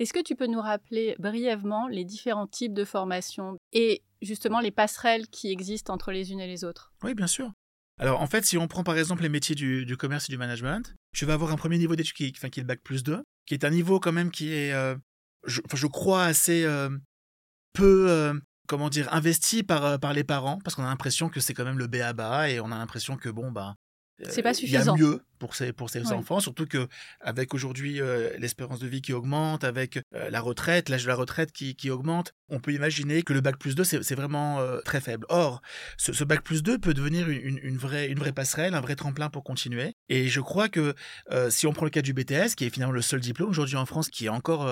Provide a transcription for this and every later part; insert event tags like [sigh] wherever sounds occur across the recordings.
Est-ce que tu peux nous rappeler brièvement les différents types de formations et justement les passerelles qui existent entre les unes et les autres? Oui, bien sûr. Alors en fait, si on prend par exemple les métiers du, commerce et du management, je vais avoir un premier niveau d'études qui, qui est le bac plus 2, qui est un niveau quand même qui est, euh, je, crois, assez euh, peu, euh, comment dire, investi par, par les parents, parce qu'on a l'impression que c'est quand même le B à bas et on a l'impression que bon, bah, c'est pas suffisant. Il y a mieux pour ces, pour ces enfants, surtout que avec aujourd'hui euh, l'espérance de vie qui augmente, avec euh, la retraite, l'âge de la retraite qui, qui, augmente, on peut imaginer que le bac plus 2, c'est vraiment euh, très faible. Or, ce, ce, bac plus 2 peut devenir une, une, vraie, une vraie passerelle, un vrai tremplin pour continuer. Et je crois que si on prend le cas du BTS, qui est finalement le seul diplôme aujourd'hui en France qui est encore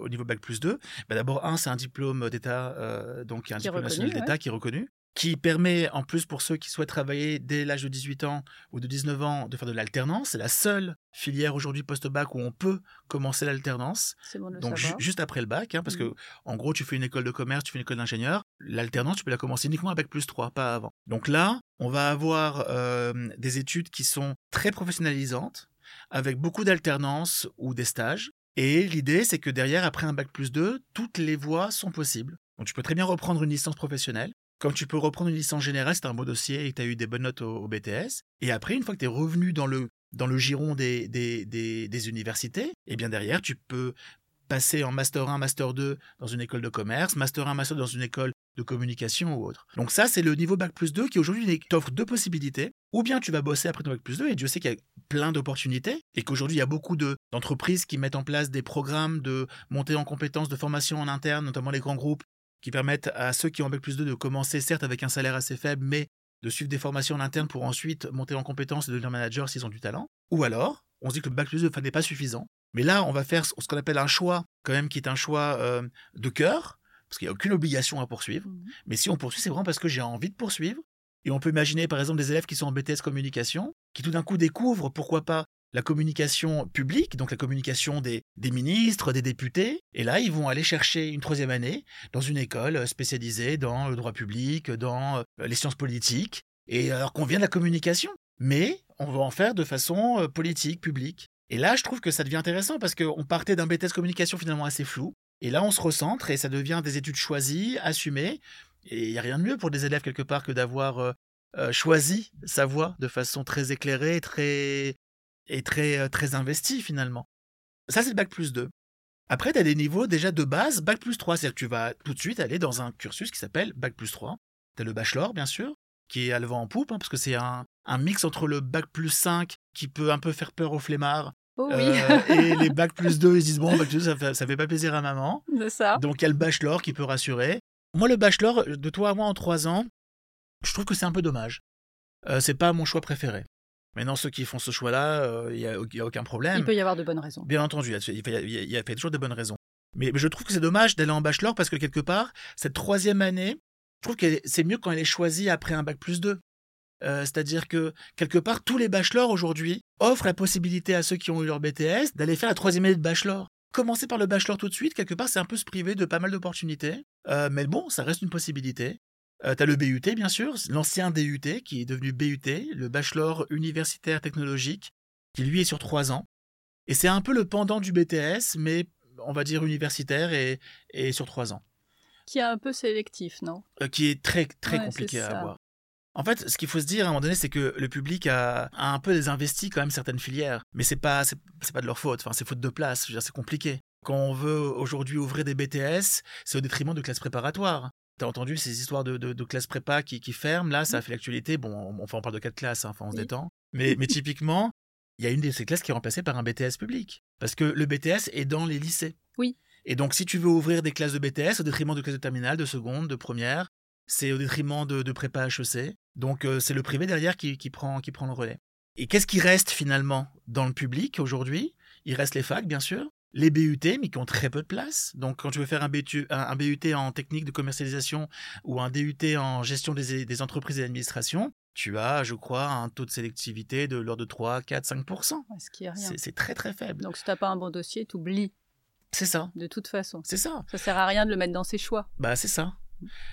au niveau bac plus 2, bah d'abord, un, c'est un diplôme d'État, donc un diplôme national d'État qui est reconnu qui permet, en plus pour ceux qui souhaitent travailler dès l'âge de 18 ans ou de 19 ans, de faire de l'alternance. C'est la seule filière aujourd'hui post-bac où on peut commencer l'alternance. Bon Donc juste après le bac, hein, parce que mmh. en gros, tu fais une école de commerce, tu fais une école d'ingénieur. L'alternance, tu peux la commencer uniquement avec plus 3, pas avant. Donc là, on va avoir euh, des études qui sont très professionnalisantes, avec beaucoup d'alternance ou des stages. Et l'idée, c'est que derrière, après un bac plus 2, toutes les voies sont possibles. Donc tu peux très bien reprendre une licence professionnelle comme tu peux reprendre une licence générale, c'est un beau dossier et que tu as eu des bonnes notes au, BTS. Et après, une fois que tu es revenu dans le, dans le giron des, des, des, universités, et eh bien derrière, tu peux passer en Master 1, Master 2 dans une école de commerce, Master 1, Master 2 dans une école de communication ou autre. Donc ça, c'est le niveau Bac plus 2 qui aujourd'hui t'offre deux possibilités. Ou bien tu vas bosser après ton Bac plus 2, et Dieu sait qu'il y a plein d'opportunités, et qu'aujourd'hui, il y a beaucoup d'entreprises qui mettent en place des programmes de montée en compétences, de formation en interne, notamment les grands groupes, qui permettent à ceux qui ont Bac plus 2 de commencer certes avec un salaire assez faible, mais de suivre des formations en interne pour ensuite monter en compétence et devenir manager s'ils ont du talent. Ou alors, on se dit que le Bac plus 2 n'est pas suffisant. Mais là, on va faire ce qu'on appelle un choix, quand même, qui est un choix euh, de cœur, parce qu'il n'y a aucune obligation à poursuivre. Mmh. Mais si on poursuit, c'est vraiment parce que j'ai envie de poursuivre. Et on peut imaginer, par exemple, des élèves qui sont en BTS communication, qui tout d'un coup découvrent, pourquoi pas, la communication publique, donc la communication des, ministres, des députés. Et là, ils vont aller chercher une troisième année dans une école spécialisée dans le droit public, dans euh, les sciences politiques. Et alors qu'on vient de la communication, mais on va en faire de façon euh, politique, publique. Et là, je trouve que ça devient intéressant parce qu'on partait d'un BTS communication finalement assez flou. Et là, on se recentre et ça devient des études choisies, assumées. Et il n'y a rien de mieux pour des élèves quelque part que d'avoir euh, choisi sa voie de façon très éclairée, très et très, euh, très investi finalement. Ça, c'est le bac plus 2. Après, tu as des niveaux déjà de base, bac plus 3. C'est-à-dire que tu vas tout de suite aller dans un cursus qui s'appelle bac plus 3. Tu as le bachelor, bien sûr, qui est à le vent en poupe, hein, parce que c'est un, un, mix entre le bac plus 5 qui peut un peu faire peur aux flemmards. Oh euh, et les [laughs] bac plus 2, ils se disent bon, bac plus 2, ça fait, ça fait pas plaisir à maman. ça. Donc il y a le bachelor qui peut rassurer. Moi, le bachelor, de toi à moi en 3 ans, je trouve que c'est un peu dommage. Euh, c'est pas mon choix préféré. Maintenant, ceux qui font ce choix-là, il euh, n'y a, aucun problème. Il peut y avoir de bonnes raisons. Bien entendu, il y a, toujours de bonnes raisons. Mais, je trouve que c'est dommage d'aller en bachelor parce que quelque part, cette troisième année, je trouve que c'est mieux quand elle est choisie après un bac plus 2. Euh, c'est-à-dire que quelque part, tous les bachelors aujourd'hui offrent la possibilité à ceux qui ont eu leur BTS d'aller faire la troisième année de bachelor. Commencer par le bachelor tout de suite, quelque part, c'est un peu se priver de pas mal d'opportunités. Euh, mais bon, ça reste une possibilité. Euh, tu as le BUT, bien sûr, l'ancien DUT qui est devenu BUT, le Bachelor universitaire technologique, qui lui est sur trois ans. Et c'est un peu le pendant du BTS, mais on va dire universitaire et, et sur trois ans. Qui est un peu sélectif, non? Euh, Qui est très, très compliqué à avoir. En fait, ce qu'il faut se dire à un moment donné, c'est que le public a, a, un peu désinvesti quand même certaines filières. Mais c'est pas, c'est pas de leur faute. Enfin, c'est faute de place. C'est compliqué. Quand on veut aujourd'hui ouvrir des BTS, c'est au détriment de classes préparatoires. T'as entendu ces histoires de, de, classes prépa qui, qui, ferment, là, ça a fait l'actualité. Bon, enfin, on parle de quatre classes, hein, enfin, on se détend. Mais, mais typiquement, il y a une de ces classes qui est remplacée par un BTS public. Parce que le BTS est dans les lycées. Oui. Et donc, si tu veux ouvrir des classes de BTS au détriment de classes de terminale, de seconde, de première, c'est au détriment de, de prépa HEC. Donc, euh, c'est le privé derrière qui, qui, prend, qui prend le relais. Et qu'est-ce qui reste finalement dans le public aujourd'hui? Il reste les facs, bien sûr les BUT, mais qui ont très peu de place. Donc, quand tu veux faire un BUT, un BUT en technique de commercialisation ou un DUT en gestion des, entreprises et d'administration, tu as, je crois, un taux de sélectivité de l'ordre de 3, 4, 5% C'est très, très faible. Donc, si tu n'as pas un bon dossier, tu oublies. C'est ça. De toute façon. C'est ça. Ça sert à rien de le mettre dans ses choix. Bah, c'est ça.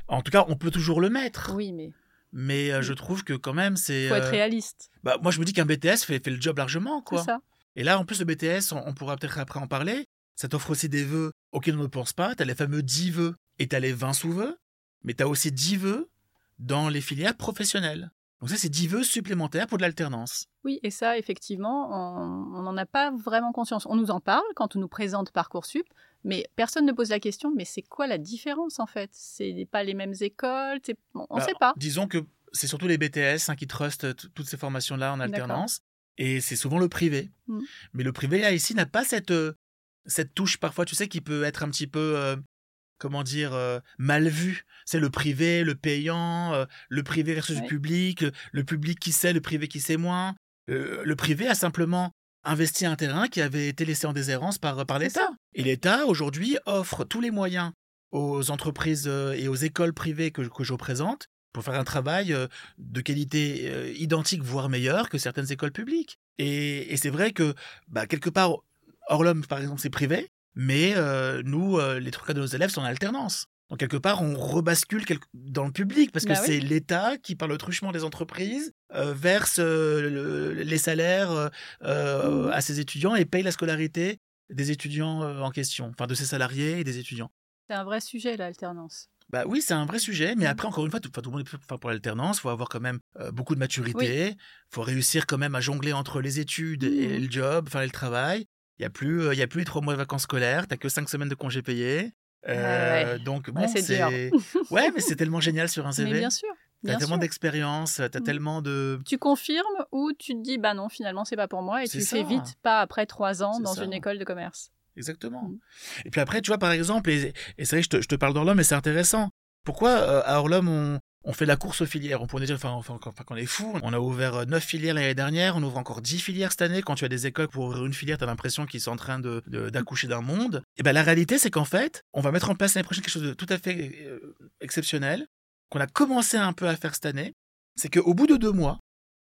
En tout cas, on peut toujours le mettre. Oui, mais. Mais euh, je trouve que quand même, c'est. Faut être euh, réaliste. Bah, moi, je me dis qu'un BTS fait, fait le job largement, quoi. C'est ça. Et là, en plus, le BTS, on, pourra peut-être après en parler, Ça t'offre aussi des vœux auxquels on ne pense pas. Tu as les fameux 10 vœux et tu as les 20 sous-vœux. Mais tu as aussi 10 vœux dans les filières professionnelles. Donc ça, c'est 10 vœux supplémentaires pour de l'alternance. Oui, et ça, effectivement, on n'en a pas vraiment conscience. On nous en parle quand on nous présente Parcoursup, mais personne ne pose la question, mais c'est quoi la différence en fait? C'est pas les mêmes écoles? On ne Bah, sait pas. Disons que c'est surtout les BTS hein, qui trustent toutes ces formations-là en alternance. Et c'est souvent le privé. Mm. Mais le privé, là, ici, n'a pas cette, euh, cette touche, parfois, tu sais, qui peut être un petit peu, euh, comment dire, euh, mal vue. C'est le privé, le payant, euh, le privé versus Ouais. le public, le, public qui sait, le privé qui sait moins. Le privé a simplement investi un terrain qui avait été laissé en déshérence par, l'État. Et l'État, aujourd'hui, offre tous les moyens aux entreprises et aux écoles privées que, que je représente pour faire un travail euh, de qualité euh, identique, voire meilleure que certaines écoles publiques. Et, et c'est vrai que, bah, quelque part, Orlum, par exemple, c'est privé, mais euh, nous, euh, les trois quarts de nos élèves sont en alternance. Donc, quelque part, on rebascule dans le public parce que Bah oui. c'est l'État qui, par le truchement des entreprises, euh, verse le- les salaires à ses étudiants et paye la scolarité des étudiants en question, enfin de ses salariés et des étudiants. C'est un vrai sujet, l'alternance. Bah oui, c'est un vrai sujet, mais Mhm. après, encore une fois, tout, tout le monde est pour- l'alternance, il faut avoir quand même euh, beaucoup de maturité, il faut réussir quand même à jongler entre les études et Mhm. le job, enfin le travail. Il n'y a, plus, euh, y a plus les trois mois de vacances scolaires, t'as que cinq semaines de congés payés. Euh, ouais. Donc, bon, c'est [laughs] ouais, mais c'est tellement génial sur un Mais CV. bien sûr. T'as tellement d'expérience, t'as Mhm. tellement de. Tu confirmes ou tu te dis bah non finalement c'est pas pour moi et tu fais ça. vite pas après trois ans dans ça. une école de commerce? Exactement. Mhm. Et puis après, tu vois, par exemple, et, et c'est vrai que je te, je te parle d'Orlum, mais c'est intéressant. Pourquoi euh, à Orlum, on, on fait la course aux filières? On pourrait dire, enfin, enfin, enfin, qu'on est fou. On a ouvert 9 filières l'année dernière, on ouvre encore 10 filières cette année. Quand tu as des écoles pour ouvrir une filière, tu as l'impression qu'ils sont en train de- de- d'accoucher d'un monde. Et ben la réalité, c'est qu'en fait, on va mettre en place l'année prochaine quelque chose de tout à fait euh, exceptionnel, qu'on a commencé un peu à faire cette année. C'est qu'au bout de deux mois,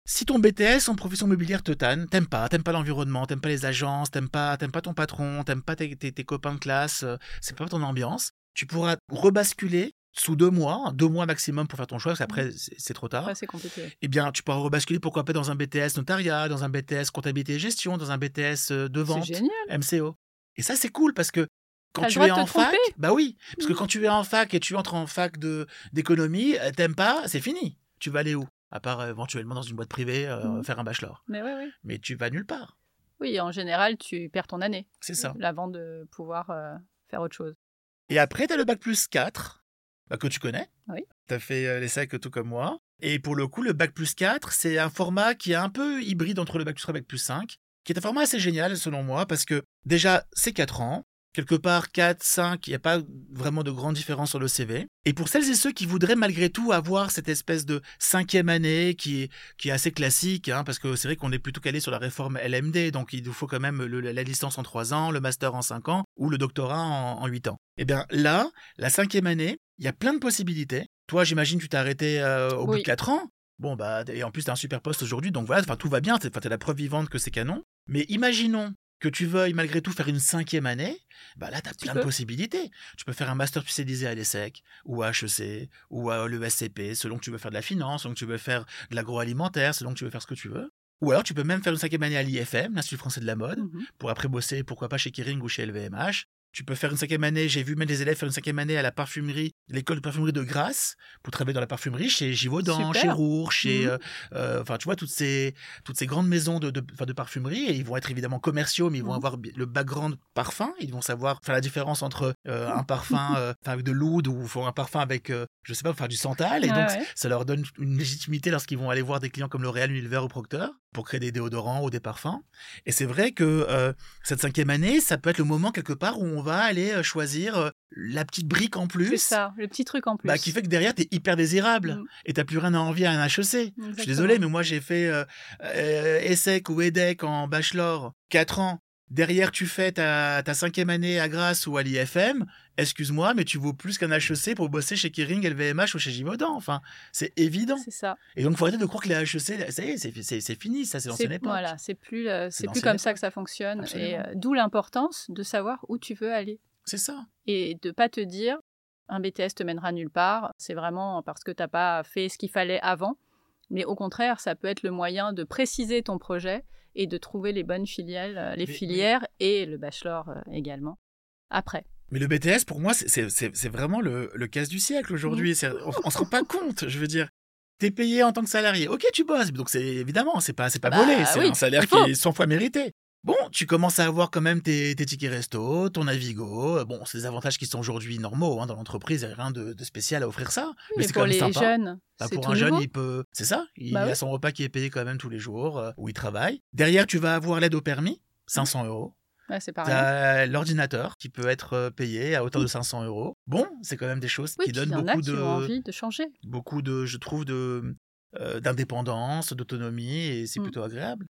si ton BTS en profession mobilière te tanne, t'aimes pas, t'aimes pas l'environnement, t'aimes pas les agences, t'aimes pas, t'aimes pas ton patron, t'aimes pas tes, tes- tes copains de classe, euh, c'est pas ton ambiance, tu pourras rebasculer sous deux mois, deux mois maximum pour faire ton choix, parce qu'après c'est c'est trop tard. C'est compliqué. Eh bien, tu pourras rebasculer pourquoi pas dans un BTS notariat, dans un BTS comptabilité et gestion, dans un BTS euh, de vente. MCO. Et ça, c'est cool parce que quand tu es en fac, tromper. bah oui, parce que Mm. quand tu es en fac et tu entres en fac de d'économie, euh, t'aimes pas, c'est fini. Tu vas aller où? À part euh, éventuellement dans une boîte privée euh, Mm. faire un bachelor. Mais tu vas nulle part. Oui en général tu perds ton année C'est ça. avant de pouvoir euh, faire autre chose. Et après, tu as le bac plus 4, bah, que tu connais. Oui. Tu as fait les SEC tout comme moi. Et pour le coup, le bac plus 4, c'est un format qui est un peu hybride entre le bac plus 3 et le bac plus 5, qui est un format assez génial selon moi, parce que déjà, c'est 4 ans. Quelque part, 4, 5, il n'y a pas vraiment de grande différence sur le CV. Et pour celles et ceux qui voudraient malgré tout avoir cette espèce de cinquième année qui est, qui est assez classique, hein, parce que c'est vrai qu'on est plutôt calé sur la réforme LMD, donc il nous faut quand même le- la licence en 3 ans, le master en 5 ans, ou le doctorat en, en 8 ans. Eh bien là, la cinquième année, il y a plein de possibilités. Toi, j'imagine, tu t'es arrêté euh, au bout de 4 ans. Bon, bah, et en plus, tu as un super poste aujourd'hui, donc voilà, enfin, tout va bien, tu es la preuve vivante que c'est canon. Mais imaginons que tu veuilles malgré tout faire une cinquième année, bah là, tu as Tu plein peux. de possibilités. Tu peux faire un master spécialisé à l'ESSEC, ou à HEC, ou à l'ESCP, selon que tu veux faire de la finance, selon que tu veux faire de l'agroalimentaire, selon que tu veux faire ce que tu veux. Ou alors, tu peux même faire une cinquième année à l'IFM, l'Institut français de la mode, Mhm. pour après bosser, pourquoi pas chez Kering ou chez LVMH. Tu peux faire une cinquième année, j'ai vu même des élèves faire une cinquième année à la parfumerie, l'école de parfumerie de Grasse, pour travailler dans la parfumerie chez Givaudan, Super. chez Roure, chez, Mhm. euh, euh, enfin, tu vois, toutes ces, toutes ces grandes maisons de, de, de parfumerie, et ils vont être évidemment commerciaux, mais ils vont Mhm. avoir le background parfum, ils vont savoir faire la différence entre euh, [laughs] un parfum euh, avec de l'oud ou un parfum avec, je sais pas, faire du santal, et donc ouais. ça leur donne une légitimité lorsqu'ils vont aller voir des clients comme L'Oréal, Unilever ou Procter, pour créer des déodorants ou des parfums. Et c'est vrai que cette cinquième année, ça peut être le moment quelque part où on va aller euh, choisir euh, la petite brique en plus. C'est ça, le petit truc en plus. Bah, qui fait que derrière, tu es hyper désirable Mm. et t'as plus rien à envier à un HEC. Je suis désolé, mais moi j'ai fait euh, ESSEC ou EDEC en bachelor 4 ans. Derrière, tu fais ta, ta cinquième année à Grasse ou à l'IFM. Excuse-moi, mais tu vaux plus qu'un HEC pour bosser chez Kering, LVMH ou chez Givaudan. Enfin, c'est évident. C'est ça. Et donc, faut arrêter de croire que les HEC, ça y est, c'est- fini, ça, c'est l'ancienne époque. voilà, c'est plus euh, C'est plus comme ça que ça fonctionne et euh, d'où l'importance de savoir où tu veux aller C'est ça. et de pas te dire un BTS te mènera nulle part, c'est vraiment parce que t'as pas fait ce qu'il fallait avant, mais au contraire, ça peut être le moyen de préciser ton projet et de trouver les bonnes filiales, euh, les Mais- filières et le bachelor également. après. Mais le BTS, pour moi, c'est vraiment le, le casse du siècle aujourd'hui. Mmh. On, on se rend pas compte, je veux dire. T'es payé en tant que salarié. Ok, tu bosses. Donc c'est évidemment, c'est pas, c'est pas bah volé. C'est un salaire qui est 100 fois mérité. Bon, tu commences à avoir quand même tes, tickets resto, ton Navigo. Bon, c'est des avantages qui sont aujourd'hui normaux hein, dans l'entreprise. Il n'y a rien de, spécial à offrir ça. mais c'est pour les jeunes. Bah, pour un jeune, il peut. C'est ça. Il bah a son repas qui est payé quand même tous les jours euh, où il travaille. Derrière, tu vas avoir l'aide au permis, 500 euros. Ouais, c'est pareil. l'ordinateur qui peut être euh, payé à hauteur de 500 euros. Bon, c'est quand même des choses qui donnent beaucoup de. envie de changer. Beaucoup de, je trouve, de euh, d'indépendance, d'autonomie, et c'est mmh. plutôt agréable.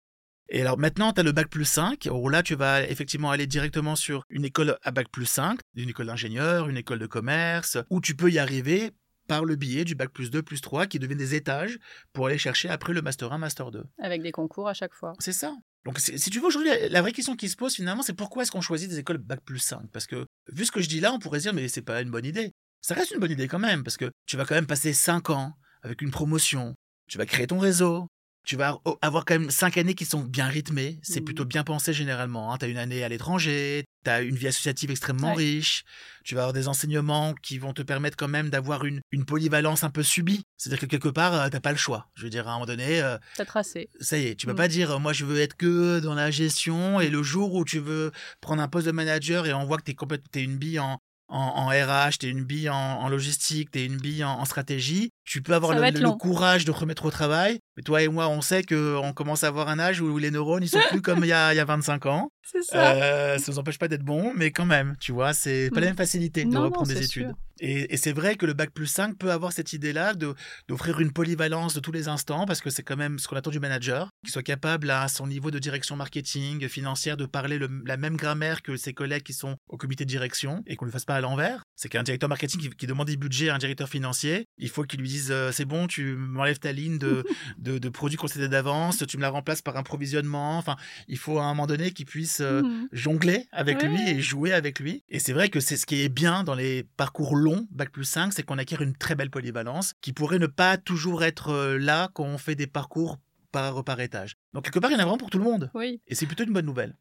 Et alors maintenant, tu as le bac plus 5, où là, tu vas effectivement aller directement sur une école à bac plus 5, une école d'ingénieur, une école de commerce, où tu peux y arriver par le biais du bac plus 2, plus 3, qui deviennent des étages pour aller chercher après le master 1, master 2. Avec des concours à chaque fois. C'est ça. Donc, si tu veux, aujourd'hui, la vraie question qui se pose finalement, c'est pourquoi est-ce qu'on choisit des écoles bac plus 5 Parce que, vu ce que je dis là, on pourrait se dire, mais c'est pas une bonne idée. Ça reste une bonne idée quand même, parce que tu vas quand même passer 5 ans avec une promotion, tu vas créer ton réseau, tu vas avoir quand même 5 années qui sont bien rythmées. C'est mmh. plutôt bien pensé généralement. Hein. Tu as une année à l'étranger, tu as une vie associative extrêmement riche, tu vas avoir des enseignements qui vont te permettre quand même d'avoir une, une polyvalence un peu subie. C'est-à-dire que quelque part, euh, t'as pas le choix. Je veux dire, à un moment donné... Euh, t'as tracé. Ça y est, tu peux mmh. pas dire, moi je veux être que dans la gestion, et le jour où tu veux prendre un poste de manager et on voit que t'es complètement, t'es une bille en, en, RH, tu es une bille en, logistique, tu es une bille en, stratégie, tu peux avoir le, courage de remettre au travail. Mais toi et moi, on sait qu'on commence à avoir un âge où les neurones, ils sont plus comme il y a, il y a 25 ans. [laughs] C'est ça. Euh, ça nous empêche pas d'être bons, mais quand même, tu vois, c'est pas la mm. même facilité de reprendre des études. Et, c'est vrai que le bac plus 5 peut avoir cette idée-là d'offrir une polyvalence de tous les instants, parce que c'est quand même ce qu'on attend du manager, qu'il soit capable à son niveau de direction marketing, financière, de parler la même grammaire que ses collègues qui sont au comité de direction, et qu'on ne le fasse pas à l'envers. C'est qu'un directeur marketing qui, demande des budgets à un directeur financier, il faut qu'il lui euh, c'est bon, tu m'enlèves ta ligne de, [laughs] de, produits concédés d'avance, tu me la remplaces par un provisionnement. Enfin, il faut à un moment donné qu'il puisse euh, mmh. jongler avec lui et jouer avec lui. Et c'est vrai que c'est ce qui est bien dans les parcours longs, Bac plus 5, c'est qu'on acquiert une très belle polyvalence qui pourrait ne pas toujours être euh, là quand on fait des parcours par, par étage. Donc quelque part, il y en a vraiment pour tout le monde. Oui. Et c'est plutôt une bonne nouvelle.